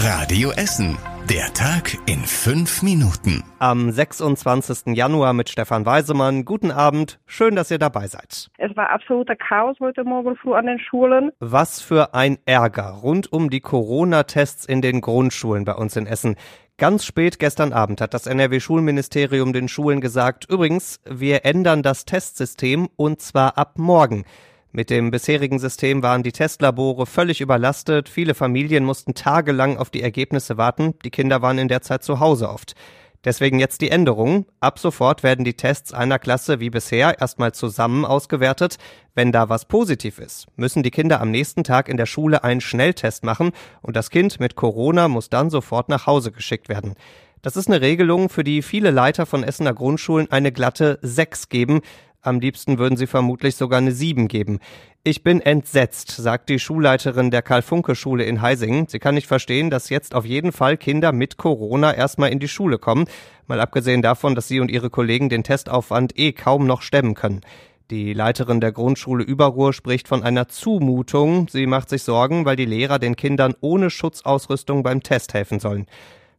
Radio Essen. Der Tag in fünf Minuten. Am 26. Januar mit Stefan Weisemann. Guten Abend. Schön, dass ihr dabei seid. Es war absoluter Chaos heute Morgen früh an den Schulen. Was für ein Ärger rund um die Corona-Tests in den Grundschulen bei uns in Essen. Ganz spät gestern Abend hat das NRW-Schulministerium den Schulen gesagt, übrigens, wir ändern das Testsystem und zwar ab morgen. Mit dem bisherigen System waren die Testlabore völlig überlastet, viele Familien mussten tagelang auf die Ergebnisse warten, die Kinder waren in der Zeit zu Hause oft. Deswegen jetzt die Änderung. Ab sofort werden die Tests einer Klasse wie bisher erstmal zusammen ausgewertet. Wenn da was positiv ist, müssen die Kinder am nächsten Tag in der Schule einen Schnelltest machen und das Kind mit Corona muss dann sofort nach Hause geschickt werden. Das ist eine Regelung, für die viele Leiter von Essener Grundschulen eine glatte 6 geben. Am liebsten würden sie vermutlich sogar eine 7 geben. Ich bin entsetzt, sagt die Schulleiterin der Karl-Funke-Schule in Heisingen. Sie kann nicht verstehen, dass jetzt auf jeden Fall Kinder mit Corona erstmal in die Schule kommen. Mal abgesehen davon, dass sie und ihre Kollegen den Testaufwand eh kaum noch stemmen können. Die Leiterin der Grundschule Überruhr spricht von einer Zumutung. Sie macht sich Sorgen, weil die Lehrer den Kindern ohne Schutzausrüstung beim Test helfen sollen.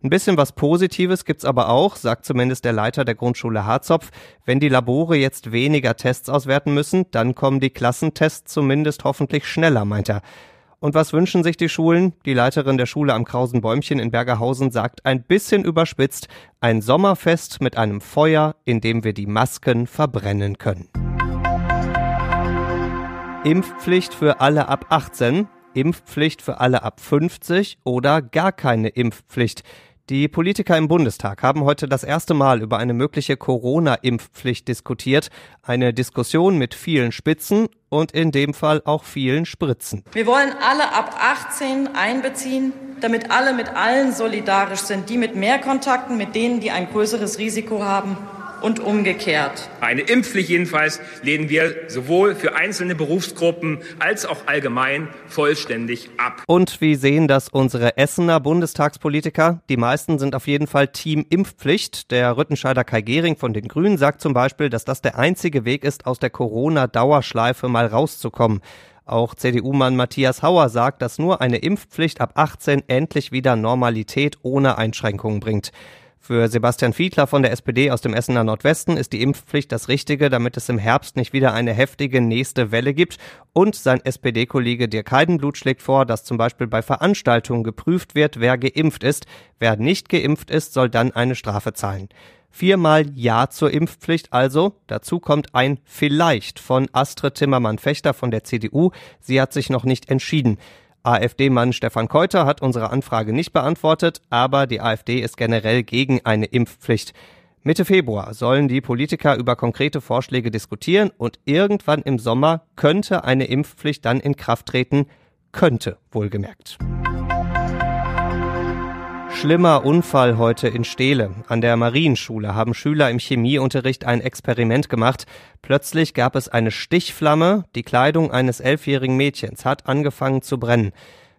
Ein bisschen was Positives gibt's aber auch, sagt zumindest der Leiter der Grundschule Harzopf. Wenn die Labore jetzt weniger Tests auswerten müssen, dann kommen die Klassentests zumindest hoffentlich schneller, meint er. Und was wünschen sich die Schulen? Die Leiterin der Schule am Krausenbäumchen in Bergerhausen sagt ein bisschen überspitzt, ein Sommerfest mit einem Feuer, in dem wir die Masken verbrennen können. Impfpflicht für alle ab 18, Impfpflicht für alle ab 50 oder gar keine Impfpflicht. Die Politiker im Bundestag haben heute das erste Mal über eine mögliche Corona-Impfpflicht diskutiert. Eine Diskussion mit vielen Spitzen und in dem Fall auch vielen Spritzen. Wir wollen alle ab 18 einbeziehen, damit alle mit allen solidarisch sind, die mit mehr Kontakten, mit denen, die ein größeres Risiko haben und umgekehrt. Eine Impfpflicht jedenfalls lehnen wir sowohl für einzelne Berufsgruppen als auch allgemein vollständig ab. Und wie sehen das unsere Essener Bundestagspolitiker? Die meisten sind auf jeden Fall Team Impfpflicht. Der Rüttenscheider Kai Gehring von den Grünen sagt zum Beispiel, dass das der einzige Weg ist, aus der Corona-Dauerschleife mal rauszukommen. Auch CDU-Mann Matthias Hauer sagt, dass nur eine Impfpflicht ab 18 endlich wieder Normalität ohne Einschränkungen bringt. Für Sebastian Fiedler von der SPD aus dem Essener Nordwesten ist die Impfpflicht das Richtige, damit es im Herbst nicht wieder eine heftige nächste Welle gibt. Und sein SPD-Kollege Dirk Heidenblut schlägt vor, dass zum Beispiel bei Veranstaltungen geprüft wird, wer geimpft ist. Wer nicht geimpft ist, soll dann eine Strafe zahlen. Viermal Ja zur Impfpflicht also. Dazu kommt ein Vielleicht von Astrid Timmermann-Fechter von der CDU. Sie hat sich noch nicht entschieden. AfD-Mann Stefan Keuter hat unsere Anfrage nicht beantwortet, aber die AfD ist generell gegen eine Impfpflicht. Mitte Februar sollen die Politiker über konkrete Vorschläge diskutieren und irgendwann im Sommer könnte eine Impfpflicht dann in Kraft treten, könnte wohlgemerkt. Schlimmer Unfall heute in Steele. An der Marienschule haben Schüler im Chemieunterricht ein Experiment gemacht. Plötzlich gab es eine Stichflamme. Die Kleidung eines elfjährigen Mädchens hat angefangen zu brennen.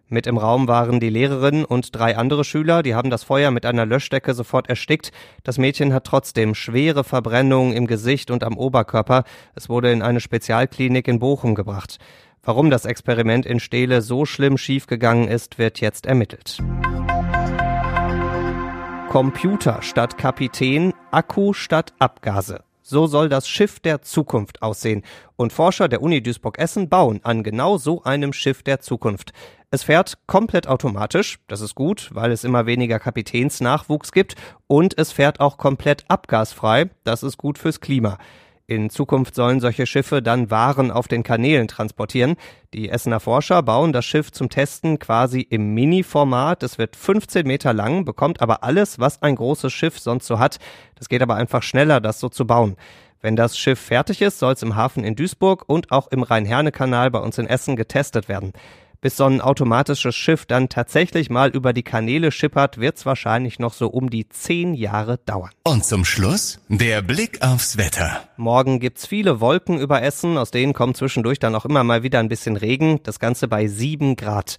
Mit im Raum waren die Lehrerin und drei andere Schüler, die haben das Feuer mit einer Löschdecke sofort erstickt. Das Mädchen hat trotzdem schwere Verbrennungen im Gesicht und am Oberkörper. Es wurde in eine Spezialklinik in Bochum gebracht. Warum das Experiment in Steele so schlimm schiefgegangen ist, wird jetzt ermittelt. Computer statt Kapitän, Akku statt Abgase. So soll das Schiff der Zukunft aussehen. Und Forscher der Uni Duisburg-Essen bauen an genau so einem Schiff der Zukunft. Es fährt komplett automatisch, das ist gut, weil es immer weniger Kapitänsnachwuchs gibt, und es fährt auch komplett abgasfrei, das ist gut fürs Klima. In Zukunft sollen solche Schiffe dann Waren auf den Kanälen transportieren. Die Essener Forscher bauen das Schiff zum Testen quasi im Mini-Format. Es wird 15 Meter lang, bekommt aber alles, was ein großes Schiff sonst so hat. Das geht aber einfach schneller, das so zu bauen. Wenn das Schiff fertig ist, soll es im Hafen in Duisburg und auch im Rhein-Herne-Kanal bei uns in Essen getestet werden. Bis so ein automatisches Schiff dann tatsächlich mal über die Kanäle schippert, wird's wahrscheinlich noch so um die zehn Jahre dauern. Und zum Schluss der Blick aufs Wetter. Morgen gibt's viele Wolken über Essen, aus denen kommt zwischendurch dann auch immer mal wieder ein bisschen Regen, das Ganze bei sieben Grad.